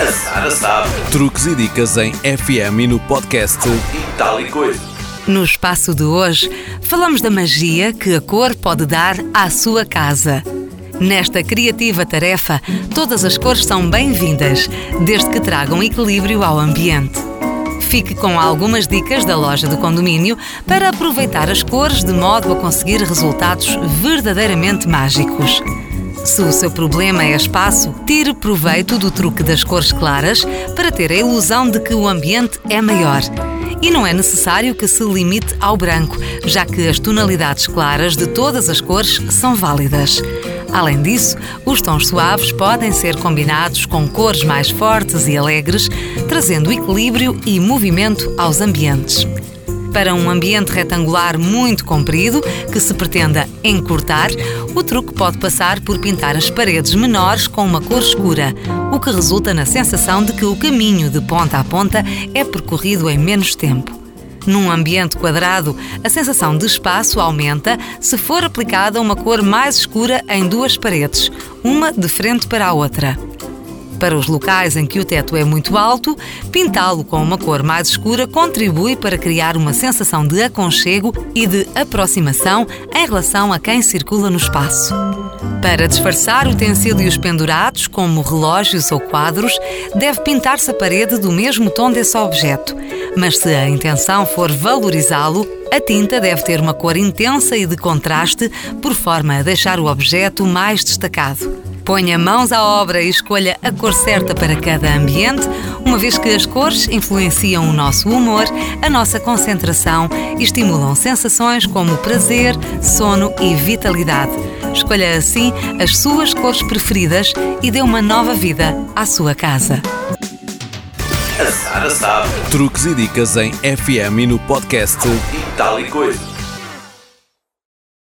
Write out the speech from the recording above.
A Sara sabe. Truques e dicas em FM e no podcast E tal e coisa. No espaço de hoje, falamos da magia que a cor pode dar à sua casa. Nesta criativa tarefa, todas as cores são bem-vindas, desde que tragam equilíbrio ao ambiente. Fique com algumas dicas da loja do condomínio para aproveitar as cores de modo a conseguir resultados verdadeiramente mágicos. Se o seu problema é espaço, tire proveito do truque das cores claras para ter a ilusão de que o ambiente é maior. E não é necessário que se limite ao branco, já que as tonalidades claras de todas as cores são válidas. Além disso, os tons suaves podem ser combinados com cores mais fortes e alegres, trazendo equilíbrio e movimento aos ambientes. Para um ambiente retangular muito comprido, que se pretenda encurtar, o truque pode passar por pintar as paredes menores com uma cor escura, o que resulta na sensação de que o caminho de ponta a ponta é percorrido em menos tempo. Num ambiente quadrado, a sensação de espaço aumenta se for aplicada uma cor mais escura em duas paredes, uma de frente para a outra. Para os locais em que o teto é muito alto, pintá-lo com uma cor mais escura contribui para criar uma sensação de aconchego e de aproximação em relação a quem circula no espaço. Para disfarçar utensílios pendurados, como relógios ou quadros, deve pintar-se a parede do mesmo tom desse objeto. Mas se a intenção for valorizá-lo, a tinta deve ter uma cor intensa e de contraste, por forma a deixar o objeto mais destacado. Ponha mãos à obra e escolha a cor certa para cada ambiente, uma vez que as cores influenciam o nosso humor, a nossa concentração e estimulam sensações como prazer, sono e vitalidade. Escolha assim as suas cores preferidas e dê uma nova vida à sua casa. A Sara sabe. Truques e dicas em FM e no podcast E tal e coisa.